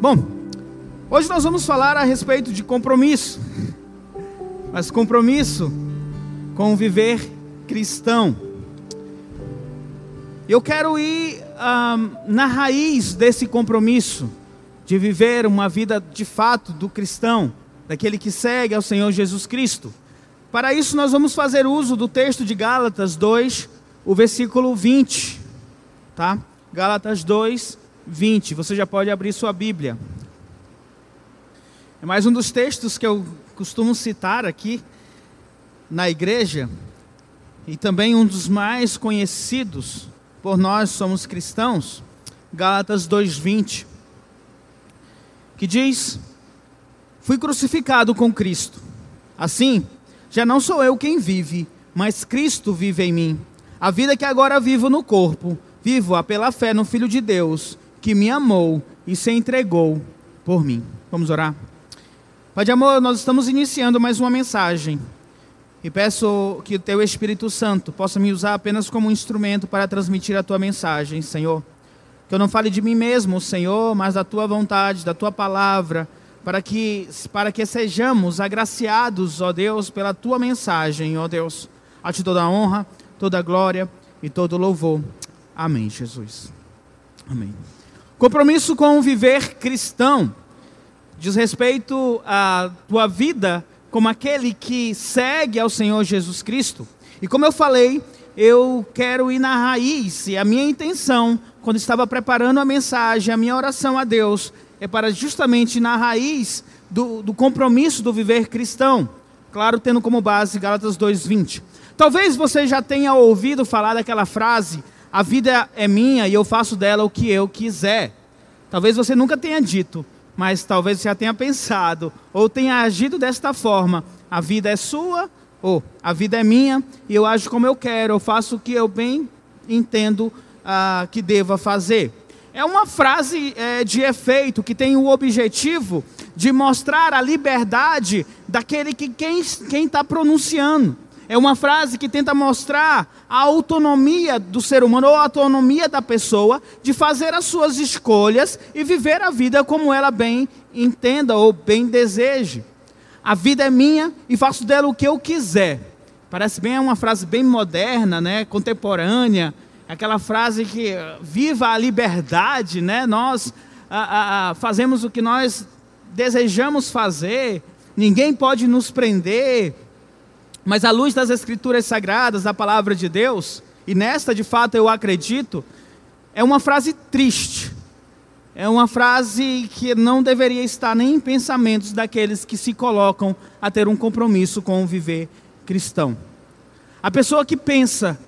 Bom, hoje nós vamos falar a respeito de compromisso, mas compromisso com viver cristão. Eu quero ir um, na raiz desse compromisso de viver uma vida de fato do cristão, daquele que segue ao Senhor Jesus Cristo. Para isso, nós vamos fazer uso do texto de Gálatas 2, o versículo 20, tá? Gálatas 2, 20. Você já pode abrir sua Bíblia. É mais um dos textos que eu costumo citar aqui na igreja e também um dos mais conhecidos por nós somos cristãos, Gálatas 2:20, que diz: Fui crucificado com Cristo. Assim, já não sou eu quem vive, mas Cristo vive em mim. A vida que agora vivo no corpo, vivo-a pela fé no Filho de Deus, que me amou e se entregou por mim. Vamos orar? Pai de amor, nós estamos iniciando mais uma mensagem. E peço que o teu Espírito Santo possa me usar apenas como um instrumento para transmitir a tua mensagem, Senhor. Que eu não fale de mim mesmo, Senhor, mas da tua vontade, da tua palavra, para que, para que sejamos agraciados, ó Deus, pela tua mensagem, ó Deus. A ti toda a honra, toda a glória e todo o louvor. Amém, Jesus. Amém. Compromisso com o viver cristão diz respeito à tua vida como aquele que segue ao Senhor Jesus Cristo. E como eu falei, eu quero ir na raiz, e a minha intenção, quando estava preparando a mensagem, a minha oração a Deus, é para justamente na raiz do, do compromisso do viver cristão. Claro, tendo como base Gálatas 2,20. Talvez você já tenha ouvido falar daquela frase: a vida é minha e eu faço dela o que eu quiser. Talvez você nunca tenha dito, mas talvez você já tenha pensado ou tenha agido desta forma: a vida é sua ou a vida é minha e eu ajo como eu quero, eu faço o que eu bem entendo uh, que deva fazer. É uma frase é, de efeito que tem o objetivo de mostrar a liberdade daquele que quem está pronunciando. É uma frase que tenta mostrar a autonomia do ser humano ou a autonomia da pessoa de fazer as suas escolhas e viver a vida como ela bem entenda ou bem deseje. A vida é minha e faço dela o que eu quiser. Parece bem uma frase bem moderna, né, contemporânea, aquela frase que viva a liberdade, né? Nós a, a, a, fazemos o que nós desejamos fazer, ninguém pode nos prender, mas à luz das Escrituras Sagradas, da palavra de Deus, e nesta de fato eu acredito, é uma frase triste. É uma frase que não deveria estar nem em pensamentos daqueles que se colocam a ter um compromisso com o viver cristão. A pessoa que pensa,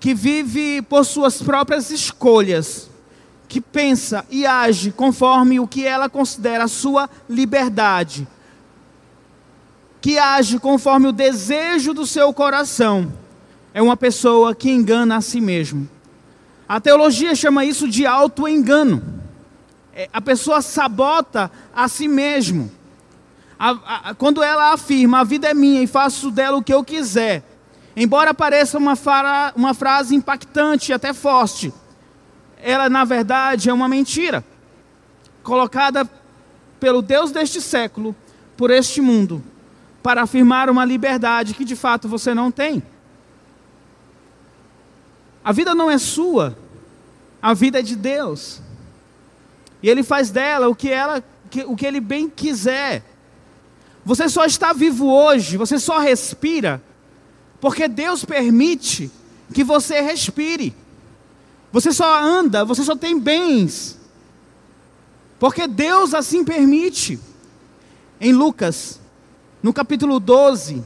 que vive por suas próprias escolhas, que pensa e age conforme o que ela considera sua liberdade, que age conforme o desejo do seu coração é uma pessoa que engana a si mesmo. A teologia chama isso de auto-engano. É, a pessoa sabota a si mesmo. A, a, quando ela afirma, a vida é minha e faço dela o que eu quiser, embora pareça uma, fara, uma frase impactante e até forte, ela na verdade é uma mentira, colocada pelo Deus deste século, por este mundo, para afirmar uma liberdade que de fato você não tem. A vida não é sua, a vida é de Deus. E Ele faz dela o que, ela, o que Ele bem quiser. Você só está vivo hoje, você só respira, porque Deus permite que você respire. Você só anda, você só tem bens, porque Deus assim permite. Em Lucas no capítulo 12,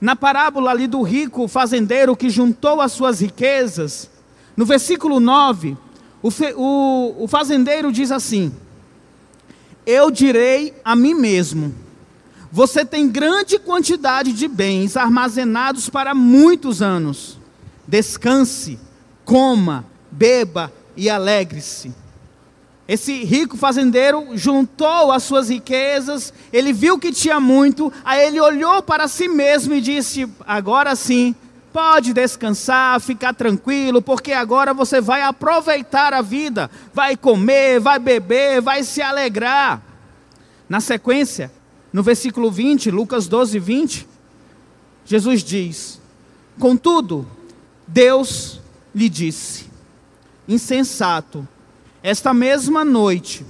na parábola ali do rico fazendeiro que juntou as suas riquezas, no versículo 9, o, o, o fazendeiro diz assim: Eu direi a mim mesmo, você tem grande quantidade de bens armazenados para muitos anos. Descanse, coma, beba e alegre-se. Esse rico fazendeiro juntou as suas riquezas, ele viu que tinha muito, aí ele olhou para si mesmo e disse: Agora sim, pode descansar, ficar tranquilo, porque agora você vai aproveitar a vida, vai comer, vai beber, vai se alegrar. Na sequência, no versículo 20, Lucas 12, 20, Jesus diz: Contudo, Deus lhe disse: Insensato, esta mesma noite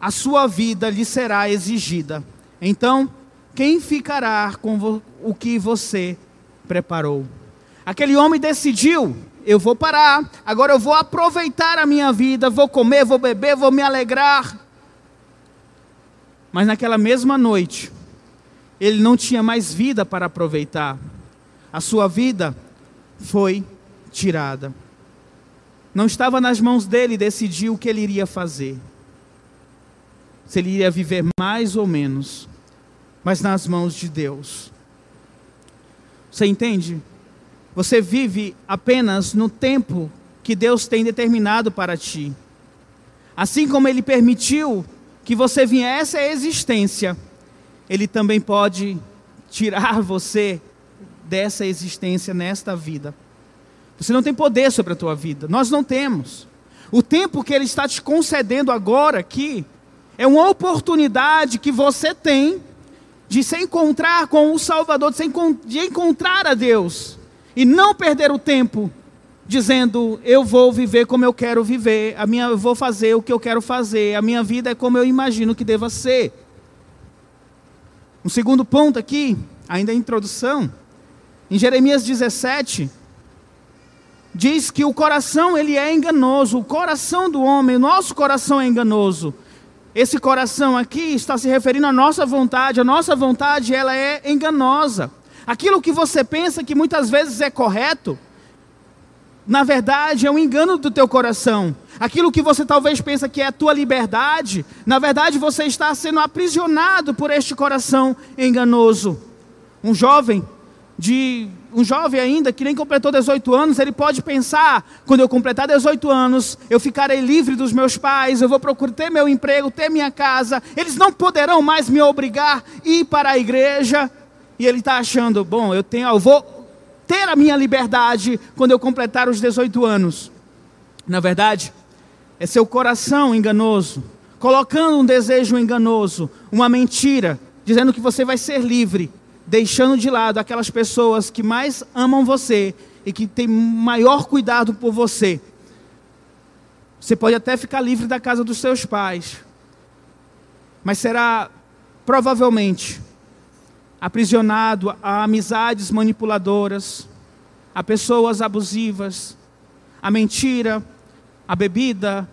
a sua vida lhe será exigida. Então, quem ficará com o que você preparou? Aquele homem decidiu: eu vou parar, agora eu vou aproveitar a minha vida, vou comer, vou beber, vou me alegrar. Mas naquela mesma noite, ele não tinha mais vida para aproveitar. A sua vida foi tirada. Não estava nas mãos dele decidir o que ele iria fazer. Se ele iria viver mais ou menos, mas nas mãos de Deus. Você entende? Você vive apenas no tempo que Deus tem determinado para ti. Assim como ele permitiu que você viesse à existência, ele também pode tirar você dessa existência nesta vida. Você não tem poder sobre a tua vida. Nós não temos. O tempo que Ele está te concedendo agora aqui é uma oportunidade que você tem de se encontrar com o Salvador, de, se de encontrar a Deus e não perder o tempo dizendo eu vou viver como eu quero viver, a minha eu vou fazer o que eu quero fazer, a minha vida é como eu imagino que deva ser. Um segundo ponto aqui, ainda a introdução, em Jeremias 17, diz que o coração ele é enganoso, o coração do homem, nosso coração é enganoso. Esse coração aqui está se referindo à nossa vontade, a nossa vontade ela é enganosa. Aquilo que você pensa que muitas vezes é correto, na verdade é um engano do teu coração. Aquilo que você talvez pensa que é a tua liberdade, na verdade você está sendo aprisionado por este coração enganoso. Um jovem de um jovem ainda que nem completou 18 anos, ele pode pensar: quando eu completar 18 anos, eu ficarei livre dos meus pais, eu vou procurar ter meu emprego, ter minha casa, eles não poderão mais me obrigar a ir para a igreja. E ele está achando: bom, eu tenho, eu vou ter a minha liberdade quando eu completar os 18 anos. Na verdade, é seu coração enganoso, colocando um desejo enganoso, uma mentira, dizendo que você vai ser livre deixando de lado aquelas pessoas que mais amam você e que têm maior cuidado por você. Você pode até ficar livre da casa dos seus pais, mas será provavelmente aprisionado a amizades manipuladoras, a pessoas abusivas, a mentira, a bebida,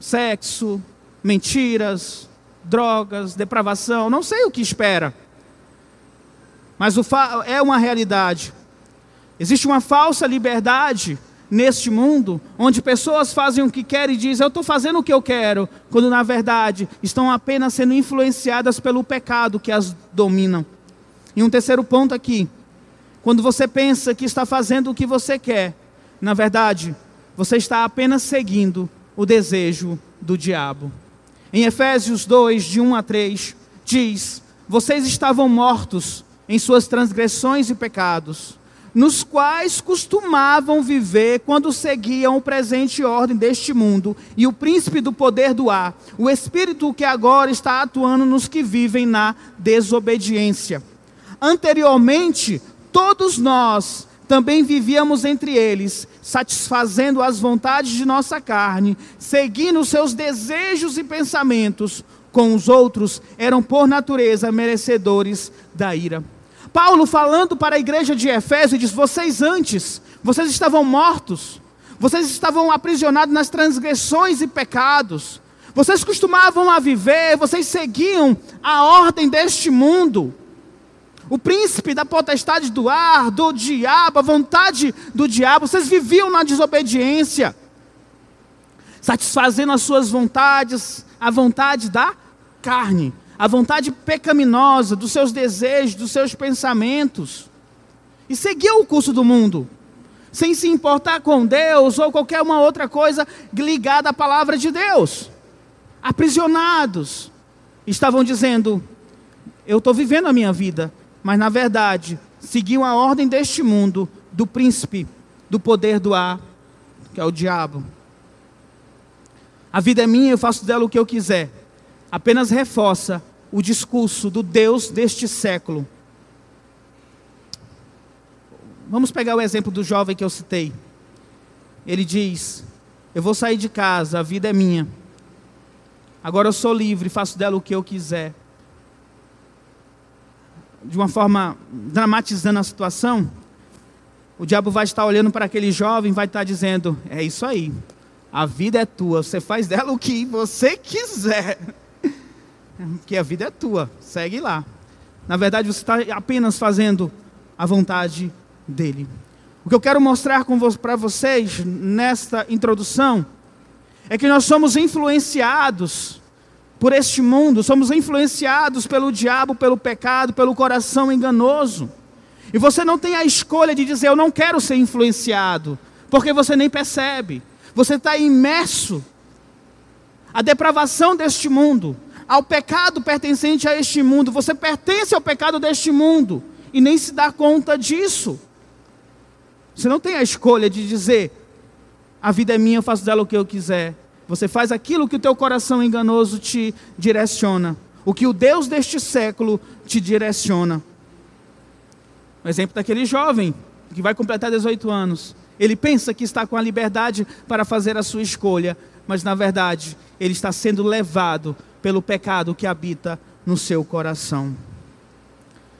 sexo, mentiras, drogas, depravação, não sei o que espera. Mas é uma realidade. Existe uma falsa liberdade neste mundo, onde pessoas fazem o que querem e dizem, eu estou fazendo o que eu quero, quando na verdade estão apenas sendo influenciadas pelo pecado que as dominam. E um terceiro ponto aqui, quando você pensa que está fazendo o que você quer, na verdade, você está apenas seguindo o desejo do diabo. Em Efésios 2, de 1 a 3, diz: Vocês estavam mortos em suas transgressões e pecados, nos quais costumavam viver quando seguiam o presente ordem deste mundo e o príncipe do poder do ar, o espírito que agora está atuando nos que vivem na desobediência. Anteriormente, todos nós também vivíamos entre eles, satisfazendo as vontades de nossa carne, seguindo seus desejos e pensamentos, com os outros eram por natureza merecedores da ira. Paulo falando para a igreja de Efésio diz: "Vocês antes, vocês estavam mortos, vocês estavam aprisionados nas transgressões e pecados. Vocês costumavam a viver, vocês seguiam a ordem deste mundo. O príncipe da potestade do ar, do diabo, a vontade do diabo, vocês viviam na desobediência, satisfazendo as suas vontades, a vontade da carne a vontade pecaminosa dos seus desejos, dos seus pensamentos, e seguiu o curso do mundo, sem se importar com Deus ou qualquer uma outra coisa ligada à palavra de Deus. aprisionados, estavam dizendo: Eu estou vivendo a minha vida, mas na verdade seguiam a ordem deste mundo, do príncipe, do poder do ar, que é o diabo. A vida é minha, eu faço dela o que eu quiser. Apenas reforça o discurso do Deus deste século. Vamos pegar o exemplo do jovem que eu citei. Ele diz: Eu vou sair de casa, a vida é minha. Agora eu sou livre, faço dela o que eu quiser. De uma forma dramatizando a situação, o diabo vai estar olhando para aquele jovem, vai estar dizendo: É isso aí, a vida é tua, você faz dela o que você quiser. Porque a vida é tua, segue lá. Na verdade, você está apenas fazendo a vontade dele. O que eu quero mostrar para vocês nesta introdução é que nós somos influenciados por este mundo, somos influenciados pelo diabo, pelo pecado, pelo coração enganoso. E você não tem a escolha de dizer eu não quero ser influenciado, porque você nem percebe. Você está imerso à depravação deste mundo, ao pecado pertencente a este mundo. Você pertence ao pecado deste mundo e nem se dá conta disso. Você não tem a escolha de dizer a vida é minha, eu faço dela o que eu quiser. Você faz aquilo que o teu coração enganoso te direciona, o que o Deus deste século te direciona. O exemplo daquele jovem que vai completar 18 anos. Ele pensa que está com a liberdade para fazer a sua escolha, mas na verdade ele está sendo levado pelo pecado que habita no seu coração.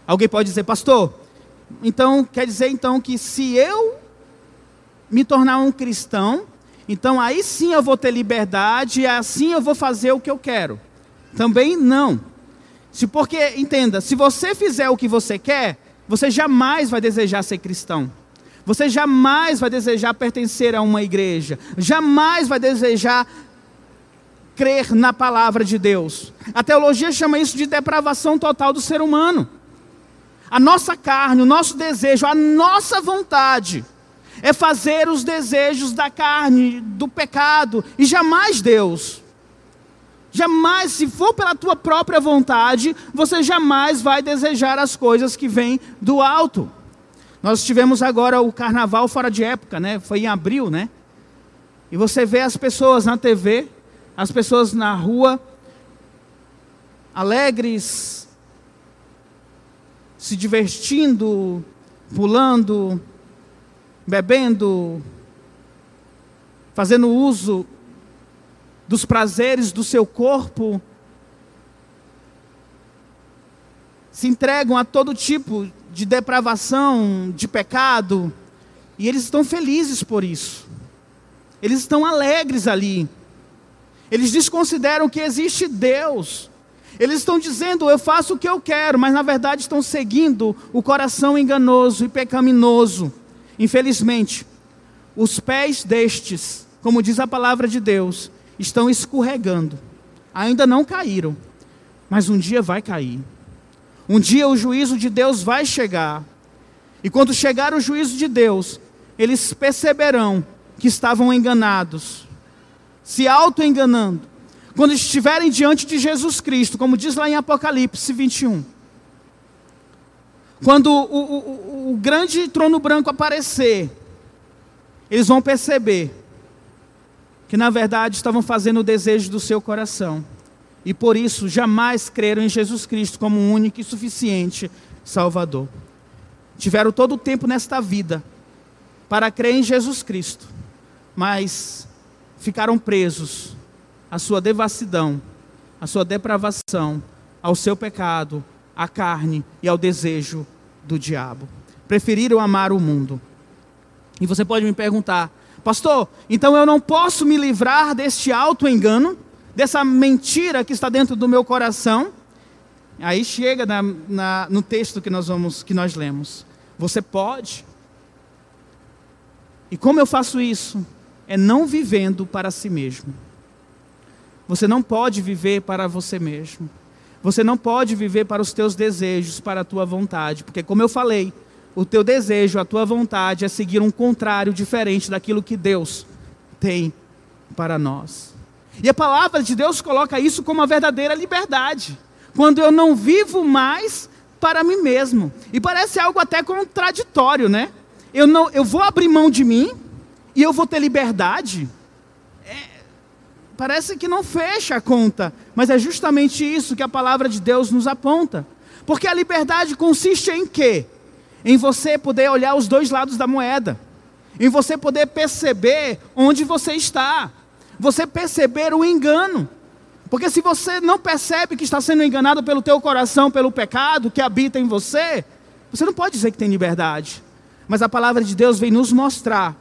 Alguém pode dizer, pastor, então quer dizer então que se eu me tornar um cristão, então aí sim eu vou ter liberdade e assim eu vou fazer o que eu quero. Também não. Se porque entenda, se você fizer o que você quer, você jamais vai desejar ser cristão. Você jamais vai desejar pertencer a uma igreja. Jamais vai desejar crer na palavra de Deus. A teologia chama isso de depravação total do ser humano. A nossa carne, o nosso desejo, a nossa vontade é fazer os desejos da carne, do pecado, e jamais Deus. Jamais, se for pela tua própria vontade, você jamais vai desejar as coisas que vêm do alto. Nós tivemos agora o carnaval fora de época, né? Foi em abril, né? E você vê as pessoas na TV, as pessoas na rua, alegres, se divertindo, pulando, bebendo, fazendo uso dos prazeres do seu corpo, se entregam a todo tipo de depravação, de pecado, e eles estão felizes por isso. Eles estão alegres ali. Eles desconsideram que existe Deus. Eles estão dizendo, eu faço o que eu quero, mas na verdade estão seguindo o coração enganoso e pecaminoso. Infelizmente, os pés destes, como diz a palavra de Deus, estão escorregando. Ainda não caíram, mas um dia vai cair. Um dia o juízo de Deus vai chegar. E quando chegar o juízo de Deus, eles perceberão que estavam enganados, se auto-enganando. Quando estiverem diante de Jesus Cristo, como diz lá em Apocalipse 21. Quando o, o, o grande trono branco aparecer, eles vão perceber que na verdade estavam fazendo o desejo do seu coração. E por isso jamais creram em Jesus Cristo como um único e suficiente Salvador. Tiveram todo o tempo nesta vida para crer em Jesus Cristo, mas ficaram presos à sua devassidão, à sua depravação, ao seu pecado, à carne e ao desejo do diabo. Preferiram amar o mundo. E você pode me perguntar, pastor, então eu não posso me livrar deste auto-engano, dessa mentira que está dentro do meu coração? Aí chega na, na, no texto que nós, vamos, que nós lemos. Você pode. E como eu faço isso? É não vivendo para si mesmo. Você não pode viver para você mesmo. Você não pode viver para os teus desejos, para a tua vontade, porque como eu falei, o teu desejo, a tua vontade é seguir um contrário diferente daquilo que Deus tem para nós. E a palavra de Deus coloca isso como a verdadeira liberdade. Quando eu não vivo mais para mim mesmo. E parece algo até contraditório, né? Eu, não, eu vou abrir mão de mim e eu vou ter liberdade. Parece que não fecha a conta, mas é justamente isso que a palavra de Deus nos aponta. Porque a liberdade consiste em quê? Em você poder olhar os dois lados da moeda, em você poder perceber onde você está, você perceber o engano. Porque se você não percebe que está sendo enganado pelo teu coração, pelo pecado que habita em você, você não pode dizer que tem liberdade. Mas a palavra de Deus vem nos mostrar,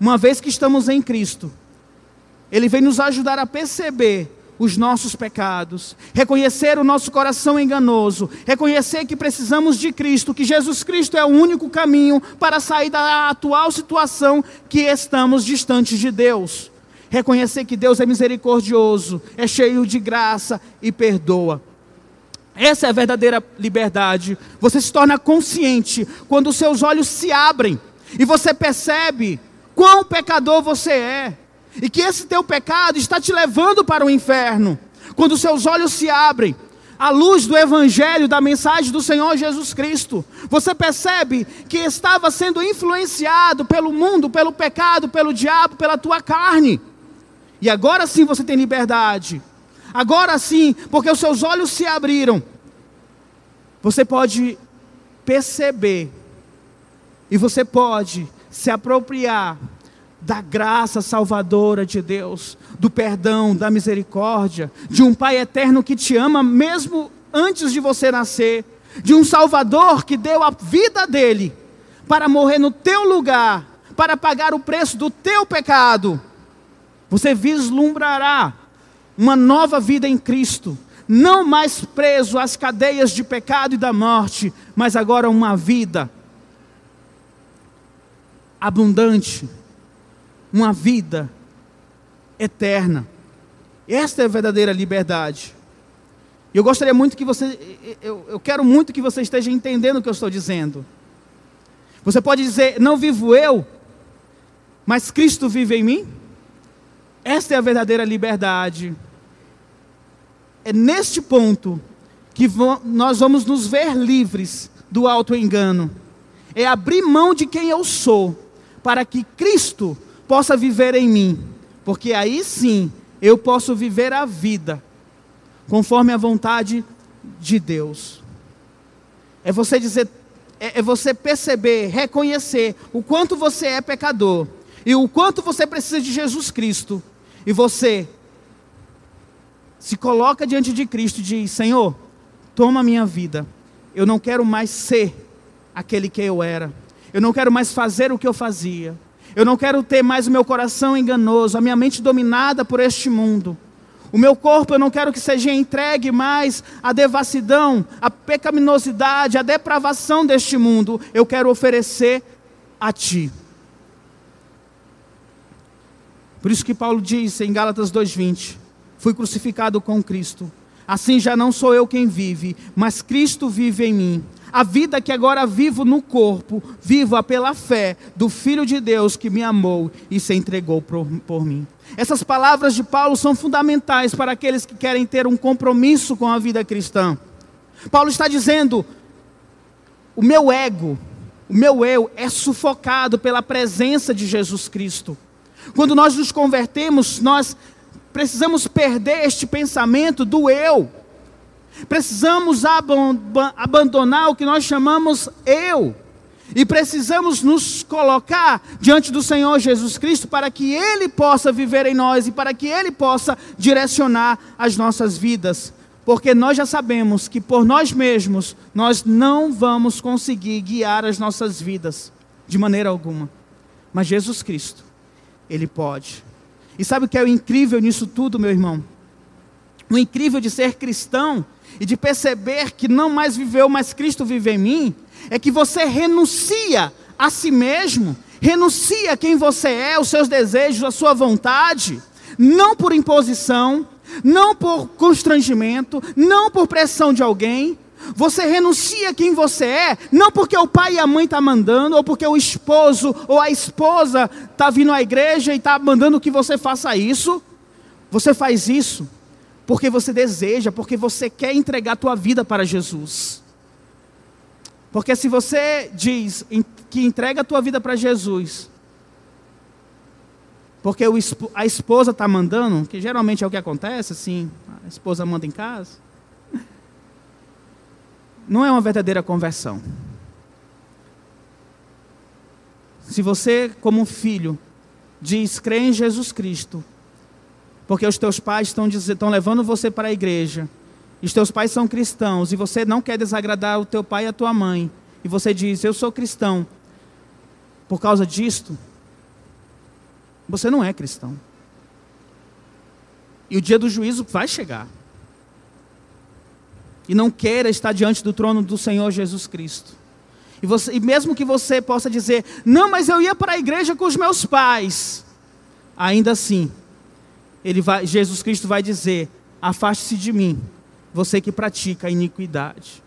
uma vez que estamos em Cristo, Ele vem nos ajudar a perceber os nossos pecados, reconhecer o nosso coração enganoso, reconhecer que precisamos de Cristo, que Jesus Cristo é o único caminho para sair da atual situação que estamos distantes de Deus. Reconhecer que Deus é misericordioso, é cheio de graça e perdoa. Essa é a verdadeira liberdade. Você se torna consciente quando os seus olhos se abrem e você percebe quão pecador você é e que esse teu pecado está te levando para o inferno. Quando seus olhos se abrem, à luz do Evangelho, da mensagem do Senhor Jesus Cristo, você percebe que estava sendo influenciado pelo mundo, pelo pecado, pelo diabo, pela tua carne. E agora sim você tem liberdade. Agora sim, porque os seus olhos se abriram, você pode perceber e você pode se apropriar da graça salvadora de Deus, do perdão, da misericórdia, de um Pai eterno que te ama mesmo antes de você nascer, de um Salvador que deu a vida dele para morrer no teu lugar, para pagar o preço do teu pecado. Você vislumbrará uma nova vida em Cristo, não mais preso às cadeias de pecado e da morte, mas agora uma vida abundante, uma vida eterna. Esta é a verdadeira liberdade. Eu gostaria muito que você, eu, eu quero muito que você esteja entendendo o que eu estou dizendo. Você pode dizer, não vivo eu, mas Cristo vive em mim? Esta é a verdadeira liberdade. É neste ponto que nós vamos nos ver livres do auto-engano. É abrir mão de quem eu sou, para que Cristo possa viver em mim. Porque aí sim eu posso viver a vida conforme a vontade de Deus. É você dizer, é, é você perceber, reconhecer o quanto você é pecador e o quanto você precisa de Jesus Cristo e você se coloca diante de Cristo e diz: Senhor, toma a minha vida. Eu não quero mais ser aquele que eu era. Eu não quero mais fazer o que eu fazia. Eu não quero ter mais o meu coração enganoso, a minha mente dominada por este mundo. O meu corpo eu não quero que seja entregue mais à devassidão, à pecaminosidade, à depravação deste mundo. Eu quero oferecer a Ti. Por isso que Paulo diz em Gálatas 2:20: Fui crucificado com Cristo. Assim já não sou eu quem vive, mas Cristo vive em mim. A vida que agora vivo no corpo, vivo-a pela fé do Filho de Deus que me amou e se entregou por, por mim. Essas palavras de Paulo são fundamentais para aqueles que querem ter um compromisso com a vida cristã. Paulo está dizendo: o meu ego, o meu eu é sufocado pela presença de Jesus Cristo. Quando nós nos convertemos, nós precisamos perder este pensamento do eu. Precisamos abandonar o que nós chamamos eu. E precisamos nos colocar diante do Senhor Jesus Cristo para que Ele possa viver em nós e para que Ele possa direcionar as nossas vidas. Porque nós já sabemos que por nós mesmos nós não vamos conseguir guiar as nossas vidas de maneira alguma. Mas Jesus Cristo, ele pode. E sabe o que é o incrível nisso tudo, meu irmão? O incrível de ser cristão e de perceber que não mais viveu, mas Cristo vive em mim, é que você renuncia a si mesmo, renuncia a quem você é, os seus desejos, a sua vontade, não por imposição, não por constrangimento, não por pressão de alguém, você renuncia a quem você é, não porque o pai e a mãe estão tá mandando, ou porque o esposo ou a esposa está vindo à igreja e está mandando que você faça isso. Você faz isso porque você deseja, porque você quer entregar a tua vida para Jesus. Porque se você diz que entrega a tua vida para Jesus, porque a esposa está mandando, que geralmente é o que acontece, assim, a esposa manda em casa, não é uma verdadeira conversão. Se você, como filho, diz crê em Jesus Cristo, porque os teus pais estão, estão levando você para a igreja, e os teus pais são cristãos, e você não quer desagradar o teu pai e a tua mãe, e você diz, eu sou cristão, por causa disto, você não é cristão. E o dia do juízo vai chegar. E não queira estar diante do trono do Senhor Jesus Cristo. E, você, e mesmo que você possa dizer, não, mas eu ia para a igreja com os meus pais. Ainda assim, ele vai, Jesus Cristo vai dizer: afaste-se de mim, você que pratica a iniquidade.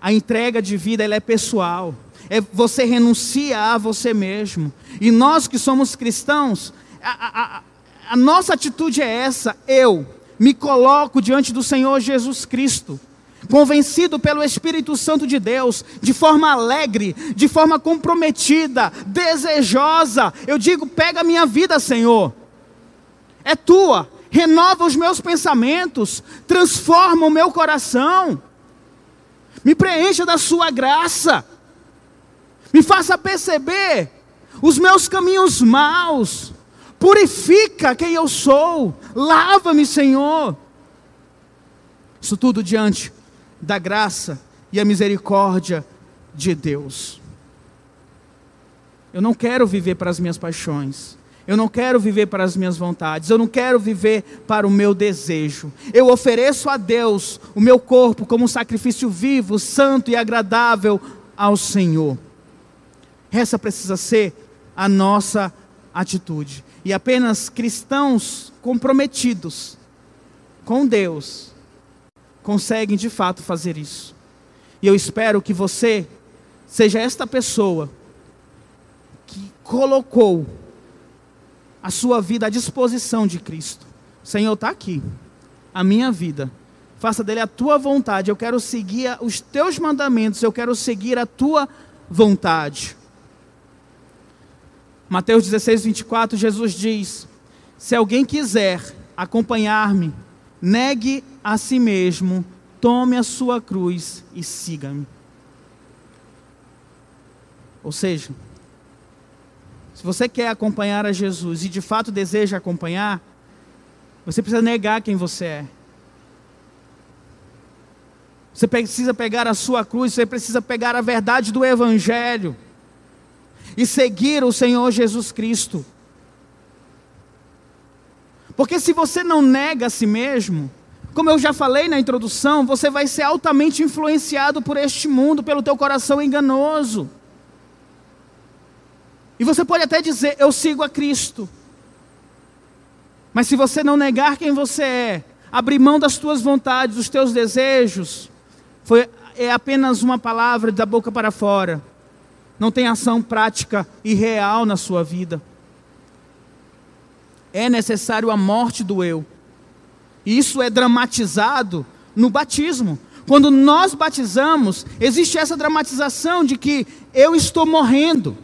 A entrega de vida ela é pessoal. É você renuncia a você mesmo. E nós que somos cristãos, a, a, a nossa atitude é essa: eu me coloco diante do Senhor Jesus Cristo convencido pelo Espírito Santo de Deus, de forma alegre, de forma comprometida, desejosa. Eu digo: pega a minha vida, Senhor, é tua, renova os meus pensamentos, transforma o meu coração, me preencha da Sua graça, me faça perceber os meus caminhos maus, purifica quem eu sou, lava-me, Senhor. Isso tudo diante da graça e a misericórdia de Deus. Eu não quero viver para as minhas paixões. Eu não quero viver para as minhas vontades, eu não quero viver para o meu desejo. Eu ofereço a Deus o meu corpo como um sacrifício vivo, santo e agradável ao Senhor. Essa precisa ser a nossa atitude. E apenas cristãos comprometidos com Deus conseguem de fato fazer isso. E eu espero que você seja esta pessoa que colocou a sua vida à disposição de Cristo. Senhor, está aqui, a minha vida. Faça dele a tua vontade. Eu quero seguir os teus mandamentos. Eu quero seguir a tua vontade. Mateus 16, 24, Jesus diz: Se alguém quiser acompanhar-me, negue a si mesmo, tome a sua cruz e siga-me. Ou seja, se você quer acompanhar a Jesus e de fato deseja acompanhar, você precisa negar quem você é. Você precisa pegar a sua cruz, você precisa pegar a verdade do Evangelho e seguir o Senhor Jesus Cristo. Porque se você não nega a si mesmo, como eu já falei na introdução, você vai ser altamente influenciado por este mundo, pelo teu coração enganoso. E você pode até dizer, eu sigo a Cristo. Mas se você não negar quem você é, abrir mão das tuas vontades, dos teus desejos, foi, é apenas uma palavra da boca para fora. Não tem ação prática e real na sua vida. É necessário a morte do eu. E isso é dramatizado no batismo. Quando nós batizamos, existe essa dramatização de que eu estou morrendo.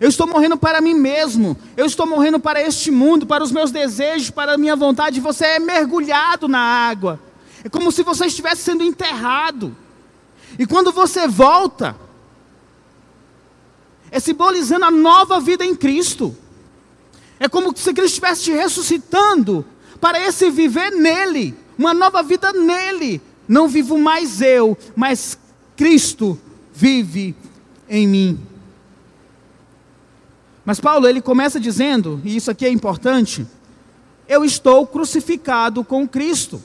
Eu estou morrendo para mim mesmo. Eu estou morrendo para este mundo, para os meus desejos, para a minha vontade. Você é mergulhado na água. É como se você estivesse sendo enterrado. E quando você volta, é simbolizando a nova vida em Cristo. É como se Cristo estivesse te ressuscitando para esse viver nele, uma nova vida nele. Não vivo mais eu, mas Cristo vive em mim. Mas Paulo, ele começa dizendo, e isso aqui é importante, eu estou crucificado com Cristo.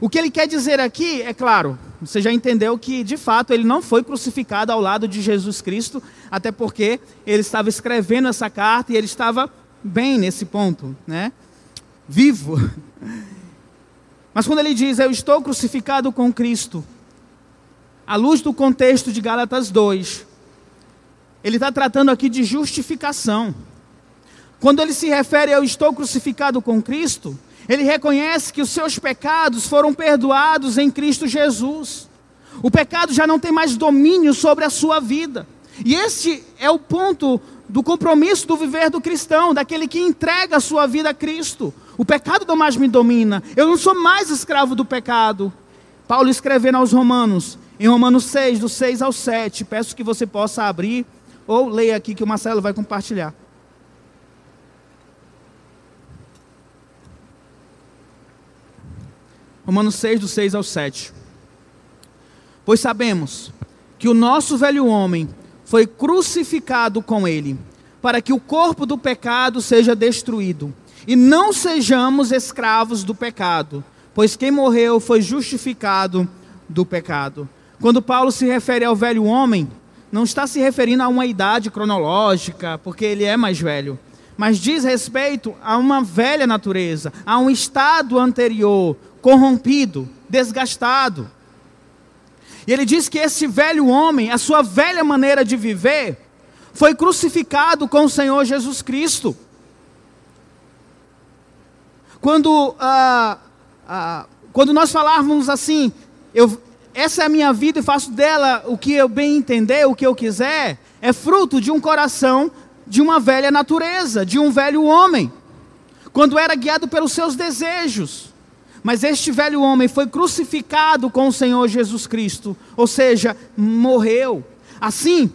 O que ele quer dizer aqui, é claro, você já entendeu que de fato ele não foi crucificado ao lado de Jesus Cristo, até porque ele estava escrevendo essa carta e ele estava bem nesse ponto, né? vivo. Mas quando ele diz, Eu estou crucificado com Cristo, à luz do contexto de Gálatas 2, ele está tratando aqui de justificação. quando ele se refere eu estou crucificado com Cristo, ele reconhece que os seus pecados foram perdoados em Cristo Jesus. O pecado já não tem mais domínio sobre a sua vida. E este é o ponto do compromisso do viver do cristão, daquele que entrega a sua vida a Cristo. O pecado não mais me domina. Eu não sou mais escravo do pecado. Paulo escrevendo aos Romanos, em Romanos 6, do 6 ao 7. Peço que você possa abrir ou leia aqui que o Marcelo vai compartilhar. Romanos 6, do 6 ao 7. Pois sabemos que o nosso velho homem foi crucificado com ele, para que o corpo do pecado seja destruído, e não sejamos escravos do pecado, pois quem morreu foi justificado do pecado. Quando Paulo se refere ao velho homem, não está se referindo a uma idade cronológica, porque ele é mais velho, mas diz respeito a uma velha natureza, a um estado anterior, corrompido, desgastado. E ele diz que esse velho homem, a sua velha maneira de viver, foi crucificado com o Senhor Jesus Cristo. Quando, ah, ah, quando nós falarmos assim, eu, essa é a minha vida e faço dela o que eu bem entender, o que eu quiser, é fruto de um coração de uma velha natureza, de um velho homem, quando era guiado pelos seus desejos. Mas este velho homem foi crucificado com o Senhor Jesus Cristo, ou seja, morreu. Assim,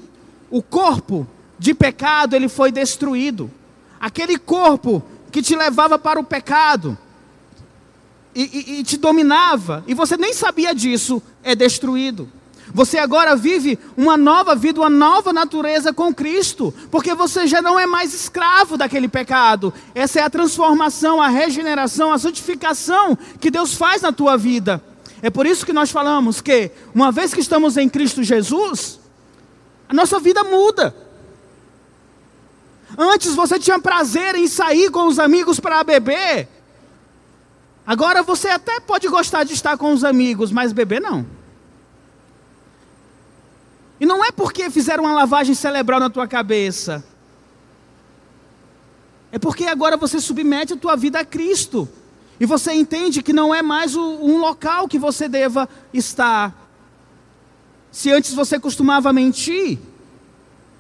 o corpo de pecado ele foi destruído. Aquele corpo que te levava para o pecado e, e, e te dominava, e você nem sabia disso, é destruído. Você agora vive uma nova vida, uma nova natureza com Cristo, porque você já não é mais escravo daquele pecado. Essa é a transformação, a regeneração, a santificação que Deus faz na tua vida. É por isso que nós falamos que, uma vez que estamos em Cristo Jesus, a nossa vida muda. Antes você tinha prazer em sair com os amigos para beber. Agora você até pode gostar de estar com os amigos, mas beber não. E não é porque fizeram uma lavagem cerebral na tua cabeça. É porque agora você submete a tua vida a Cristo. E você entende que não é mais um local que você deva estar. Se antes você costumava mentir,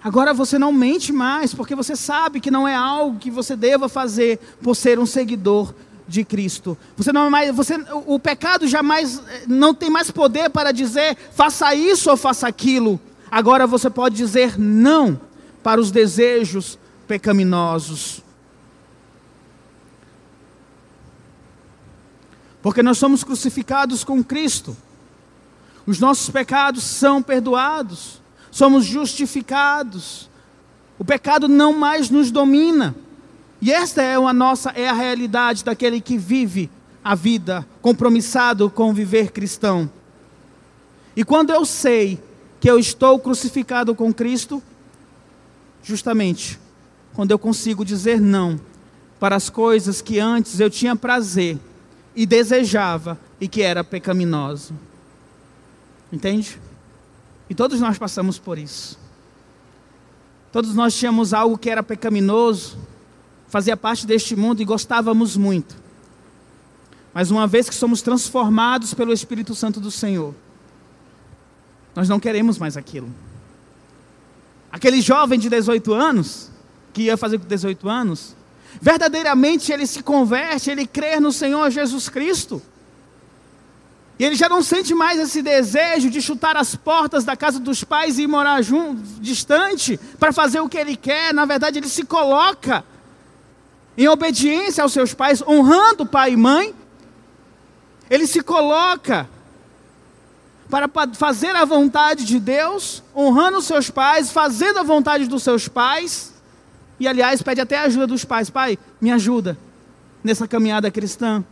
agora você não mente mais, porque você sabe que não é algo que você deva fazer por ser um seguidor de Cristo. Você não é mais, você, o pecado jamais eh, não tem mais poder para dizer faça isso ou faça aquilo. Agora você pode dizer não para os desejos pecaminosos. Porque nós somos crucificados com Cristo. Os nossos pecados são perdoados. Somos justificados. O pecado não mais nos domina. E esta é a nossa é a realidade daquele que vive a vida compromissado com viver cristão. E quando eu sei que eu estou crucificado com Cristo, justamente quando eu consigo dizer não para as coisas que antes eu tinha prazer e desejava e que era pecaminoso. Entende? E todos nós passamos por isso. Todos nós tínhamos algo que era pecaminoso, fazia parte deste mundo e gostávamos muito. Mas uma vez que somos transformados pelo Espírito Santo do Senhor, nós não queremos mais aquilo. Aquele jovem de 18 anos, que ia fazer com 18 anos, verdadeiramente ele se converte, ele crê no Senhor Jesus Cristo. E ele já não sente mais esse desejo de chutar as portas da casa dos pais e morar junto, distante, para fazer o que ele quer. Na verdade, ele se coloca em obediência aos seus pais, honrando pai e mãe. Ele se coloca para fazer a vontade de Deus, honrando os seus pais, fazendo a vontade dos seus pais. E aliás, pede até a ajuda dos pais. Pai, me ajuda nessa caminhada cristã.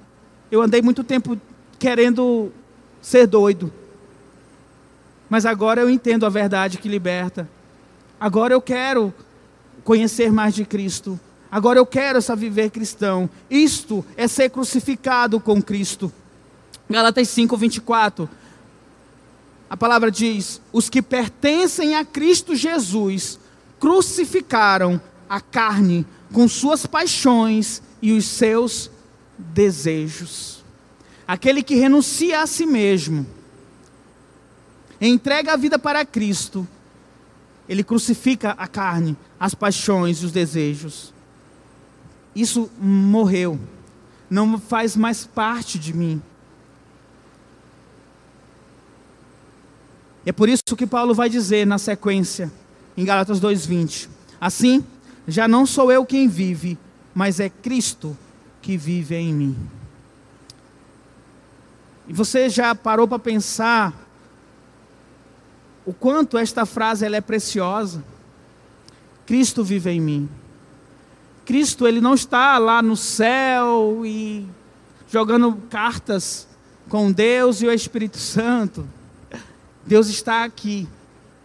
Eu andei muito tempo querendo ser doido. Mas agora eu entendo a verdade que liberta. Agora eu quero conhecer mais de Cristo. Agora eu quero essa viver cristão. Isto é ser crucificado com Cristo. Galatas 5, 24 a palavra diz: os que pertencem a Cristo Jesus crucificaram a carne com suas paixões e os seus desejos. Aquele que renuncia a si mesmo, entrega a vida para Cristo, ele crucifica a carne, as paixões e os desejos. Isso morreu, não faz mais parte de mim. E é por isso que Paulo vai dizer na sequência, em Gálatas 2:20, assim, já não sou eu quem vive, mas é Cristo que vive em mim. E você já parou para pensar o quanto esta frase ela é preciosa? Cristo vive em mim. Cristo ele não está lá no céu e jogando cartas com Deus e o Espírito Santo. Deus está aqui,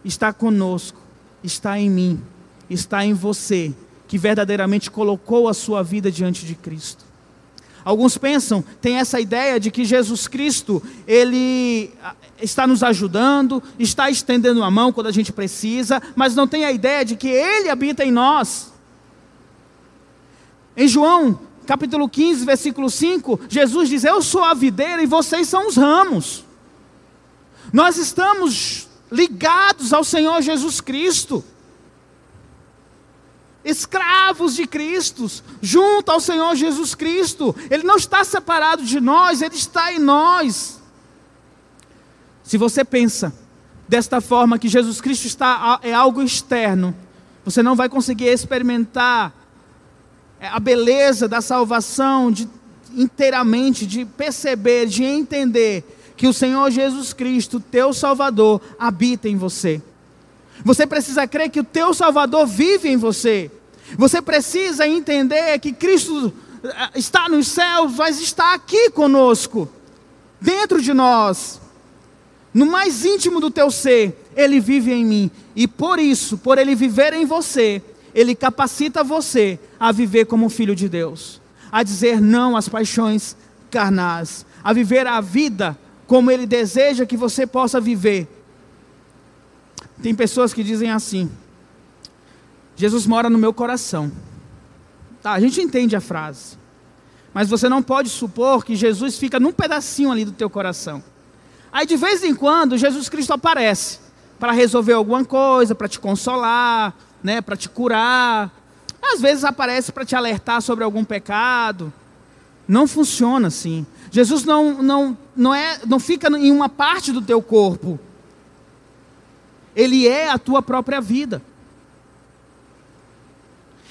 está conosco, está em mim, está em você, que verdadeiramente colocou a sua vida diante de Cristo. Alguns pensam, tem essa ideia de que Jesus Cristo, ele ah, está nos ajudando, está estendendo a mão quando a gente precisa, mas não tem a ideia de que ele habita em nós. Em João, capítulo 15, versículo 5, Jesus diz: Eu sou a videira e vocês são os ramos. Nós estamos ligados ao Senhor Jesus Cristo escravos de Cristo, junto ao Senhor Jesus Cristo. Ele não está separado de nós, ele está em nós. Se você pensa desta forma que Jesus Cristo está é algo externo, você não vai conseguir experimentar a beleza da salvação de, inteiramente, de perceber, de entender que o Senhor Jesus Cristo, teu Salvador, habita em você. Você precisa crer que o teu Salvador vive em você. Você precisa entender que Cristo eh, está nos céus, mas está aqui conosco, dentro de nós, no mais íntimo do teu ser, Ele vive em mim. E por isso, por Ele viver em você, Ele capacita você a viver como filho de Deus, a dizer não às paixões carnais, a viver a vida como Ele deseja que você possa viver. Tem pessoas que dizem assim: Jesus mora no meu coração. Tá, a gente entende a frase. Mas você não pode supor que Jesus fica num pedacinho ali do teu coração. Aí de vez em quando Jesus Cristo aparece para resolver alguma coisa, para te consolar, né, para te curar. Às vezes aparece para te alertar sobre algum pecado. Não funciona assim. Jesus não, não, não, é, não fica em uma parte do teu corpo. Ele é a tua própria vida.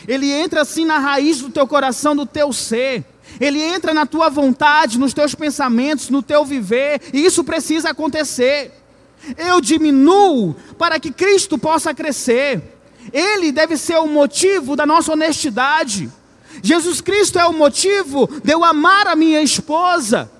Ele entra assim na raiz do teu coração, do teu ser. Ele entra na tua vontade, nos teus pensamentos, no teu viver, e isso precisa acontecer. Eu diminuo para que Cristo possa crescer. Ele deve ser o motivo da nossa honestidade. Jesus Cristo é o motivo de eu amar a minha esposa.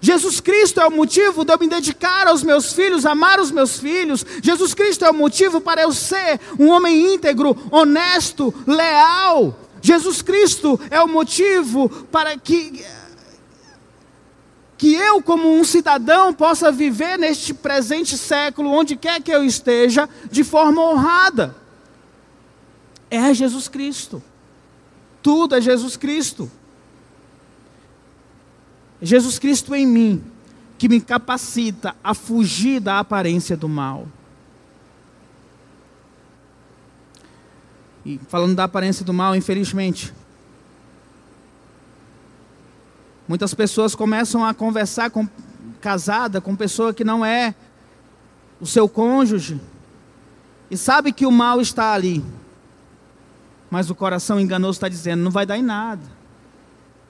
Jesus Cristo é o motivo de eu me dedicar aos meus filhos, amar os meus filhos. Jesus Cristo é o motivo para eu ser um homem íntegro, honesto, leal. Jesus Cristo é o motivo para que que eu, como um cidadão, possa viver neste presente século, onde quer que eu esteja, de forma honrada. É Jesus Cristo. Tudo é Jesus Cristo. Jesus Cristo em mim, que me capacita a fugir da aparência do mal. E falando da aparência do mal, infelizmente, muitas pessoas começam a conversar com casada com pessoa que não é o seu cônjuge e sabe que o mal está ali, mas o coração enganoso está dizendo: não vai dar em nada.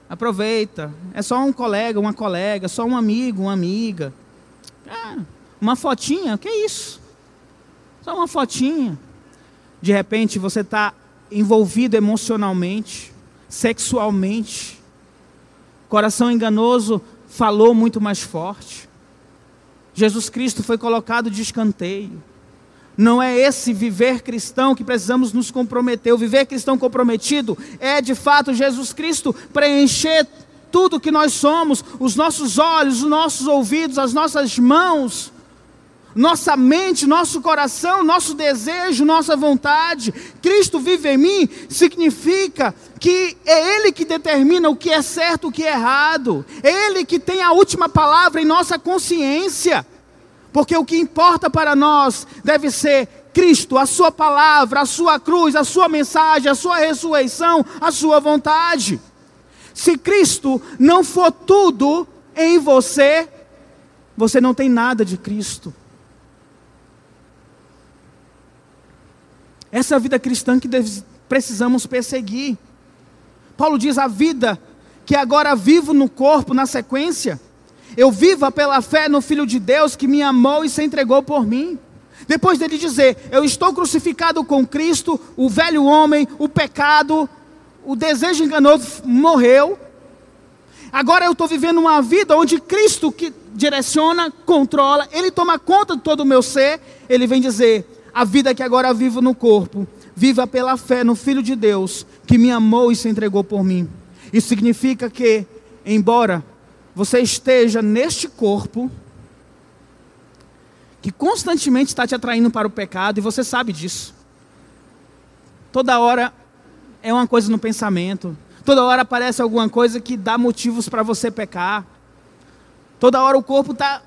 Aproveita. É só um colega, uma colega, só um amigo, uma amiga. Ah, uma fotinha, que isso? Só uma fotinha. De repente você está envolvido emocionalmente, sexualmente. Coração enganoso falou muito mais forte. Jesus Cristo foi colocado de escanteio. Não é esse viver cristão que precisamos nos comprometer. O viver cristão comprometido é de fato Jesus Cristo preencher tudo que nós somos, os nossos olhos, os nossos ouvidos, as nossas mãos, nossa mente, nosso coração, nosso desejo, nossa vontade. Cristo vive em mim significa que é Ele que determina o que é certo, o que é errado. É Ele que tem a última palavra em nossa consciência. Porque o que importa para nós deve ser Cristo, a Sua palavra, a Sua cruz, a Sua mensagem, a Sua ressurreição, a Sua vontade. Se Cristo não for tudo em você, você não tem nada de Cristo. Essa é a vida cristã que precisamos perseguir. Paulo diz: a vida que agora vivo no corpo, na sequência, eu viva pela fé no Filho de Deus que me amou e se entregou por mim. Depois dele dizer: Eu estou crucificado com Cristo, o velho homem, o pecado, o desejo enganoso morreu. Agora eu estou vivendo uma vida onde Cristo que direciona, controla, Ele toma conta de todo o meu ser. Ele vem dizer: a vida que agora vivo no corpo, viva pela fé no Filho de Deus, que me amou e se entregou por mim. Isso significa que, embora você esteja neste corpo, que constantemente está te atraindo para o pecado, e você sabe disso. Toda hora é uma coisa no pensamento, toda hora aparece alguma coisa que dá motivos para você pecar. Toda hora o corpo está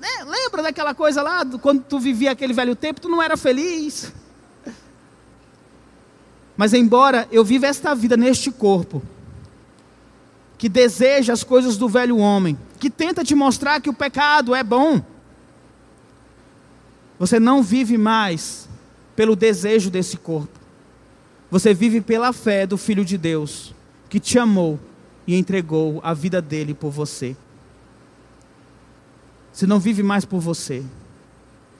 né? Lembra daquela coisa lá, quando tu vivia aquele velho tempo, tu não era feliz. Mas embora eu viva esta vida neste corpo, que deseja as coisas do velho homem, que tenta te mostrar que o pecado é bom, você não vive mais pelo desejo desse corpo. Você vive pela fé do Filho de Deus, que te amou e entregou a vida dele por você. Você não vive mais por você.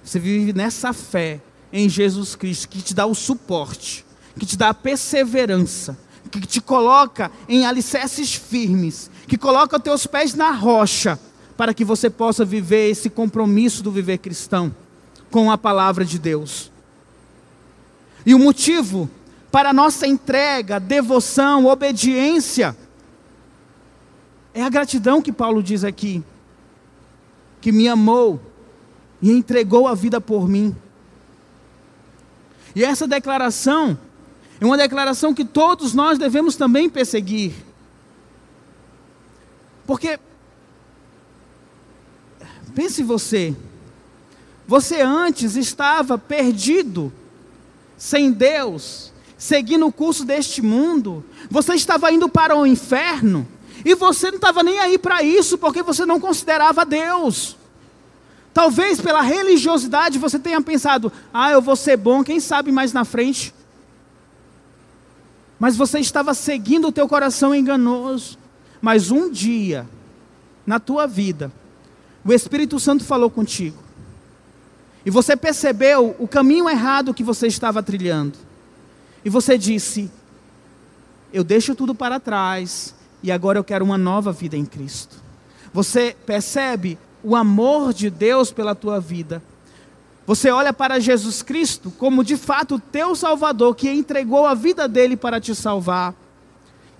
Você vive nessa fé em Jesus Cristo que te dá o suporte, que te dá a perseverança, que te coloca em alicerces firmes, que coloca teus pés na rocha, para que você possa viver esse compromisso do viver cristão com a palavra de Deus. E o motivo para a nossa entrega, devoção, obediência, é a gratidão que Paulo diz aqui que me amou e entregou a vida por mim. E essa declaração é uma declaração que todos nós devemos também perseguir. Porque, pense você, você antes estava perdido, sem Deus, seguindo o curso deste mundo, você estava indo para o inferno, e você não estava nem aí para isso, porque você não considerava Deus. Talvez pela religiosidade você tenha pensado, ah, eu vou ser bom, quem sabe mais na frente. Mas você estava seguindo o teu coração enganoso. Mas um dia, na tua vida, o Espírito Santo falou contigo. E você percebeu o caminho errado que você estava trilhando. E você disse: Eu deixo tudo para trás e agora eu quero uma nova vida em Cristo. Você percebe o amor de Deus pela tua vida. Você olha para Jesus Cristo como de fato o teu Salvador, que entregou a vida dele para te salvar.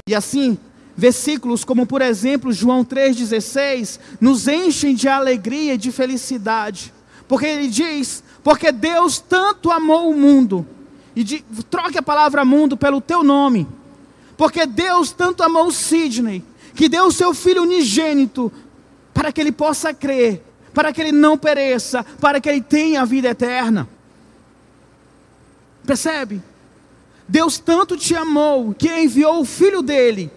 E assim, versículos como, por exemplo, João 3,16, nos enchem de alegria e de felicidade. Porque ele diz: Porque Deus tanto amou o mundo, e de, troque a palavra mundo pelo teu nome porque Deus tanto amou Sidney, que deu o seu filho unigênito, para que ele possa crer, para que ele não pereça, para que ele tenha a vida eterna. Percebe? Deus tanto te amou que enviou o filho dele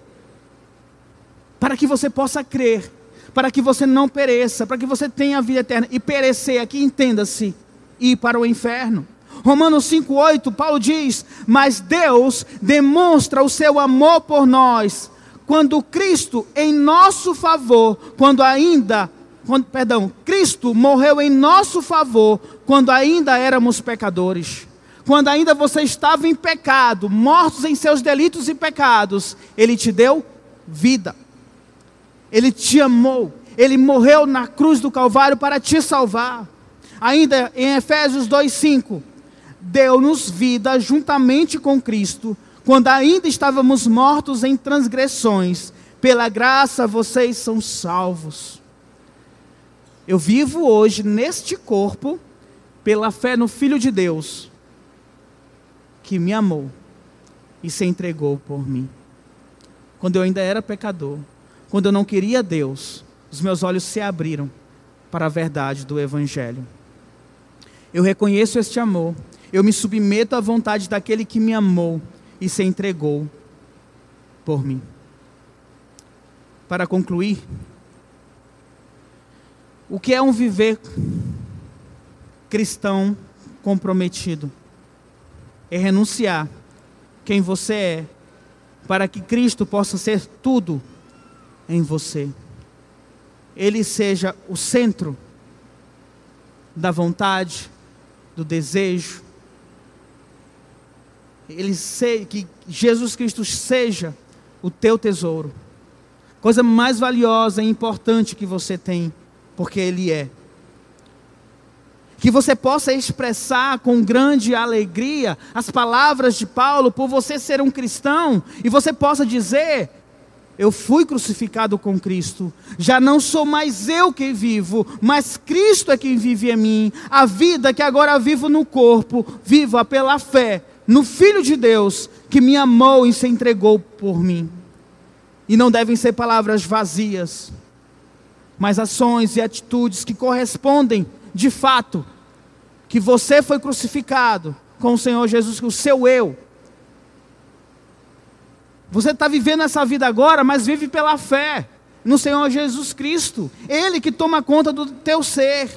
para que você possa crer, para que você não pereça, para que você tenha a vida eterna e perecer aqui, entenda-se, ir para o inferno. Romanos 5,8, Paulo diz: Mas Deus demonstra o seu amor por nós, quando Cristo, em nosso favor, quando ainda, quando, perdão, Cristo morreu em nosso favor, quando ainda éramos pecadores. Quando ainda você estava em pecado, mortos em seus delitos e pecados, Ele te deu vida. Ele te amou. Ele morreu na cruz do Calvário para te salvar. Ainda em Efésios 2,5 deu-nos vida juntamente com Cristo, quando ainda estávamos mortos em transgressões. Pela graça vocês são salvos. Eu vivo hoje neste corpo pela fé no Filho de Deus, que me amou e se entregou por mim. Quando eu ainda era pecador, quando eu não queria Deus, os meus olhos se abriram para a verdade do Evangelho. Eu reconheço este amor, eu me submeto à vontade daquele que me amou e se entregou por mim. Para concluir, o que é um viver cristão comprometido? É renunciar quem você é, para que Cristo possa ser tudo em você. Ele seja o centro da vontade, do desejo. Ele que Jesus Cristo seja o teu tesouro. Coisa mais valiosa e importante que você tem porque Ele é. Que você possa expressar com grande alegria as palavras de Paulo por você ser um cristão e você possa dizer: Eu fui crucificado com Cristo, já não sou mais eu que vivo, mas Cristo é quem vive em mim. A vida que agora vivo no corpo, viva pela fé no Filho de Deus que me amou e se entregou por mim. E não devem ser palavras vazias mas ações e atitudes que correspondem de fato que você foi crucificado com o Senhor Jesus, o seu eu. Você está vivendo essa vida agora, mas vive pela fé no Senhor Jesus Cristo, Ele que toma conta do teu ser.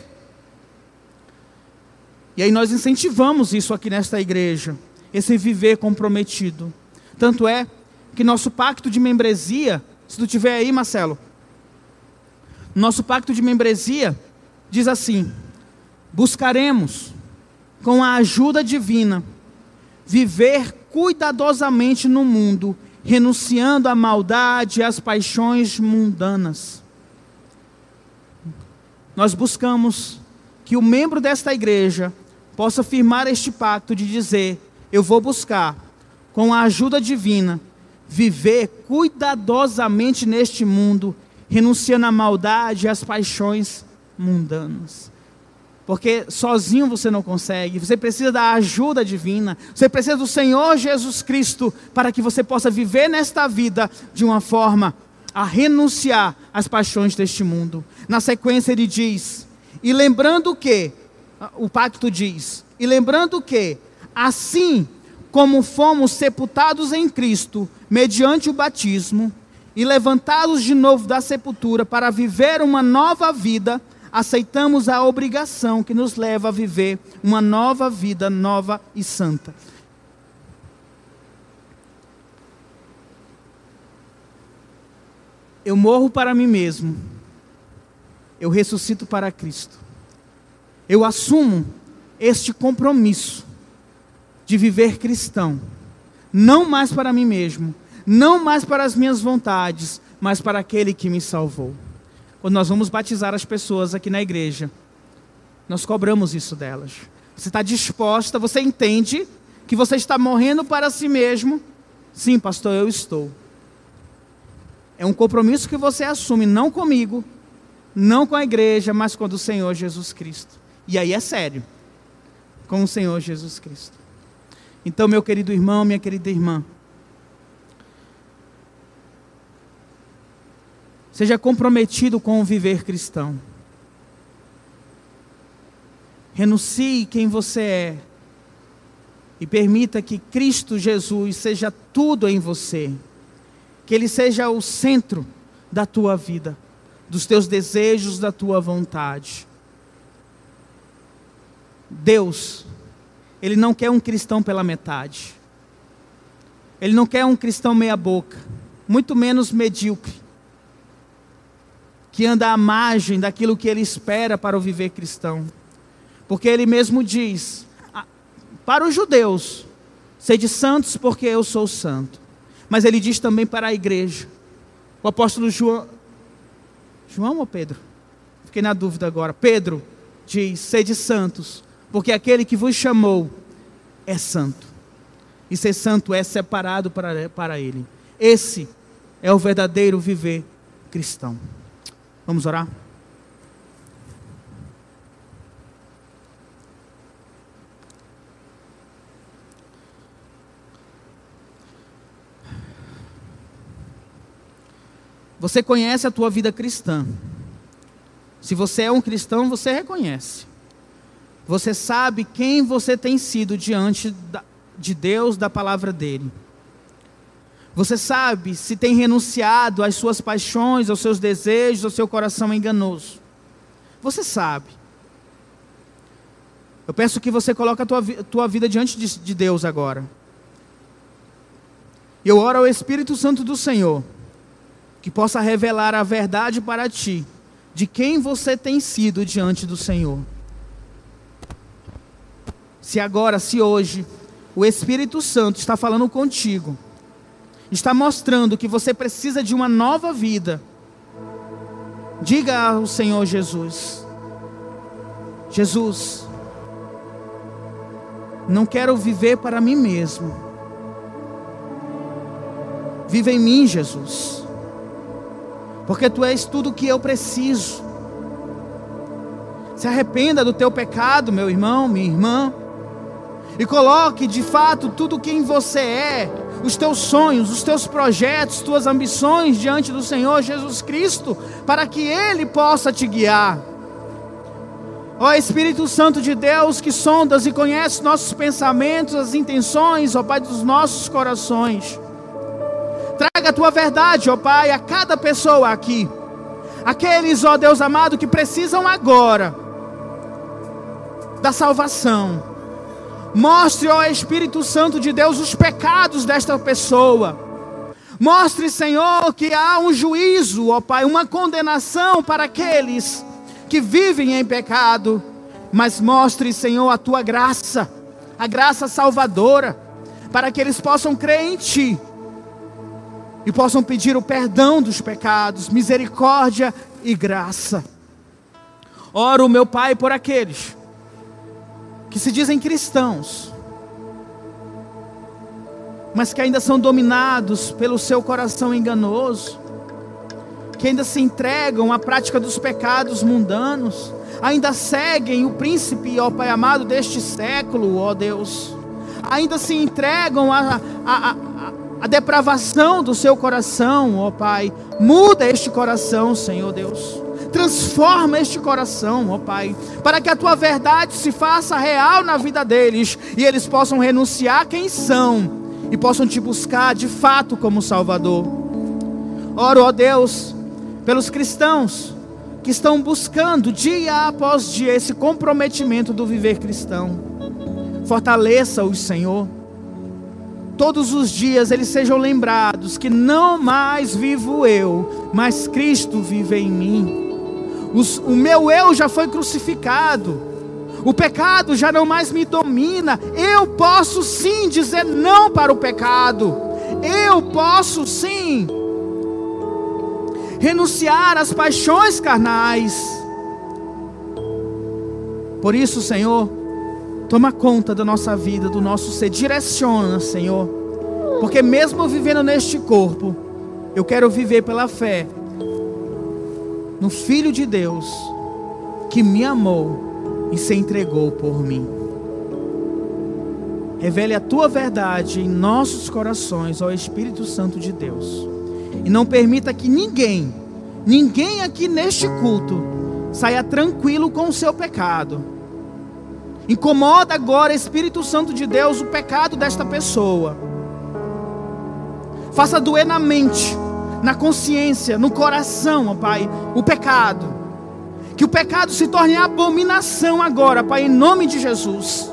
E aí nós incentivamos isso aqui nesta igreja, esse viver comprometido. Tanto é que nosso pacto de membresia, se tu tiver aí, Marcelo, nosso pacto de membresia diz assim: buscaremos, com a ajuda divina, viver cuidadosamente no mundo, renunciando à maldade e às paixões mundanas. Nós buscamos que o membro desta igreja possa firmar este pacto de dizer: eu vou buscar, com a ajuda divina, viver cuidadosamente neste mundo, renunciando à maldade e às paixões mundanas. Porque sozinho você não consegue, você precisa da ajuda divina, você precisa do Senhor Jesus Cristo para que você possa viver nesta vida de uma forma a renunciar às paixões deste mundo. Na sequência ele diz: "E lembrando que o pacto diz: "E lembrando que assim como fomos sepultados em Cristo mediante o batismo, e levantados de novo da sepultura para viver uma nova vida, aceitamos a obrigação que nos leva a viver uma nova vida, nova e santa. Eu morro para mim mesmo, eu ressuscito para Cristo. Eu assumo este compromisso de viver cristão, não mais para mim mesmo, não mais para as minhas vontades, mas para aquele que me salvou. Quando nós vamos batizar as pessoas aqui na igreja, nós cobramos isso delas. Você está disposta, você entende que você está morrendo para si mesmo? Sim, pastor, eu estou. É um compromisso que você assume, não comigo, não com a igreja, mas com o Senhor Jesus Cristo. E aí é sério, com o Senhor Jesus Cristo. Então, meu querido irmão, minha querida irmã, Seja comprometido com o viver cristão. Renuncie quem você é. E permita que Cristo Jesus seja tudo em você. Que Ele seja o centro da tua vida, dos teus desejos, da tua vontade. Deus, Ele não quer um cristão pela metade. Ele não quer um cristão meia-boca, muito menos medíocre que anda à margem daquilo que ele espera para o viver cristão. Porque ele mesmo diz: ah, para os judeus, sede santos porque eu sou santo. Mas ele diz também para a igreja. O apóstolo João, João ou Pedro? Fiquei na dúvida agora. Pedro diz: sede santos, porque aquele que vos chamou é santo. E ser santo é separado para, para ele. Esse é o verdadeiro viver cristão. Vamos orar? Você conhece a tua vida cristã. Se você é um cristão, você reconhece. Você sabe quem você tem sido diante de Deus, da palavra dele. Você sabe se tem renunciado às suas paixões, aos seus desejos, ao seu coração enganoso. Você sabe. Eu peço que você coloque a tua, tua vida diante de, de Deus agora. Eu oro ao Espírito Santo do Senhor, que possa revelar a verdade para ti, de quem você tem sido diante do Senhor. Se agora, se hoje, o Espírito Santo está falando contigo, está mostrando que você precisa de uma nova vida, diga ao Senhor Jesus: Jesus, não quero viver para mim mesmo. Viva em mim, Jesus. Porque tu és tudo o que eu preciso. Se arrependa do teu pecado, meu irmão, minha irmã. E coloque de fato tudo quem você é, os teus sonhos, os teus projetos, tuas ambições diante do Senhor Jesus Cristo, para que Ele possa te guiar. Ó Espírito Santo de Deus, que sondas e conheces nossos pensamentos, as intenções, ó Pai, dos nossos corações. Traga a tua verdade, ó Pai, a cada pessoa aqui. Aqueles, ó Deus amado, que precisam agora da salvação. Mostre, ó Espírito Santo de Deus, os pecados desta pessoa. Mostre, Senhor, que há um juízo, ó Pai, uma condenação para aqueles que vivem em pecado, mas mostre, Senhor, a tua graça, a graça salvadora, para que eles possam crer em Ti e possam pedir o perdão dos pecados, misericórdia e graça. Oro, meu Pai, por aqueles que se dizem cristãos, mas que ainda são dominados pelo seu coração enganoso, que ainda se entregam à prática dos pecados mundanos, ainda seguem o príncipe, ó Pai amado, deste século, ó Deus, ainda se entregam à, à, à, à depravação do seu coração, ó Pai. Muda este coração, Senhor Deus. Transforma este coração, ó Pai, para que a tua verdade se faça real na vida deles e eles possam renunciar quem são e possam te buscar de fato como Salvador. Oro, ó Deus, pelos cristãos que estão buscando dia após dia esse comprometimento do viver cristão. Fortaleça-os, Senhor. Todos os dias eles sejam lembrados que não mais vivo eu, mas Cristo vive em mim. Os, o meu eu já foi crucificado. O pecado já não mais me domina. Eu posso sim dizer não para o pecado. Eu posso sim renunciar às paixões carnais. Por isso, Senhor, toma conta da nossa vida, do nosso ser, direciona, Senhor, porque mesmo vivendo neste corpo, eu quero viver pela fé no Filho de Deus que me amou e se entregou por mim. Revele a tua verdade em nossos corações, ó Espírito Santo de Deus. E não permita que ninguém, ninguém aqui neste culto, saia tranquilo com o seu pecado. Incomoda agora, Espírito Santo de Deus, o pecado desta pessoa. Faça doer na mente, na consciência, no coração, ó Pai, o pecado. Que o pecado se torne abominação agora, Pai, em nome de Jesus.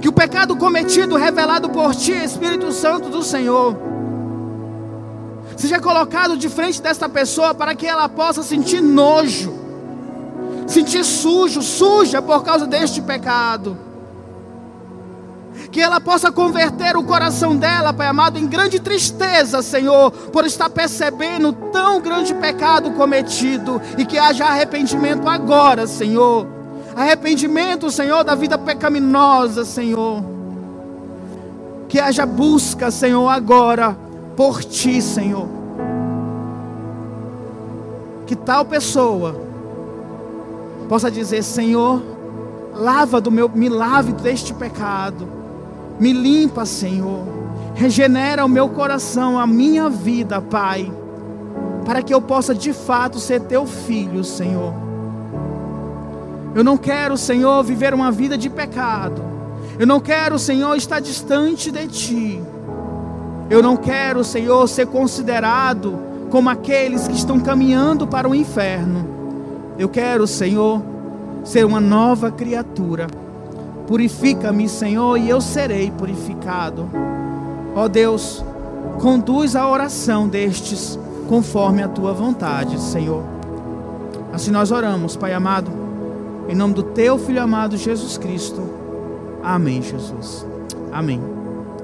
Que o pecado cometido, revelado por Ti, Espírito Santo do Senhor, seja colocado de frente desta pessoa para que ela possa sentir nojo, sentir sujo, suja por causa deste pecado. Que ela possa converter o coração dela, Pai amado, em grande tristeza, Senhor, por estar percebendo tão grande pecado cometido e que haja arrependimento agora, Senhor. Arrependimento, Senhor, da vida pecaminosa, Senhor. Que haja busca, Senhor, agora por ti, Senhor. Que tal pessoa possa dizer: Senhor, lava do meu, me lave deste pecado, me limpa, Senhor, regenera o meu coração, a minha vida, Pai. para que eu possa de fato ser teu filho, Senhor. Eu não quero, Senhor, viver uma vida de pecado. Eu não quero, Senhor, estar distante de ti. Eu não quero, Senhor, ser considerado como aqueles que estão caminhando para o inferno. Eu quero, Senhor, ser uma nova criatura. Purifica-me, Senhor, e eu serei purificado. Ó Deus, conduz a oração destes conforme a tua vontade, Senhor. Assim nós oramos, Pai amado, em nome do teu filho amado Jesus Cristo. Amém, Jesus. Amém.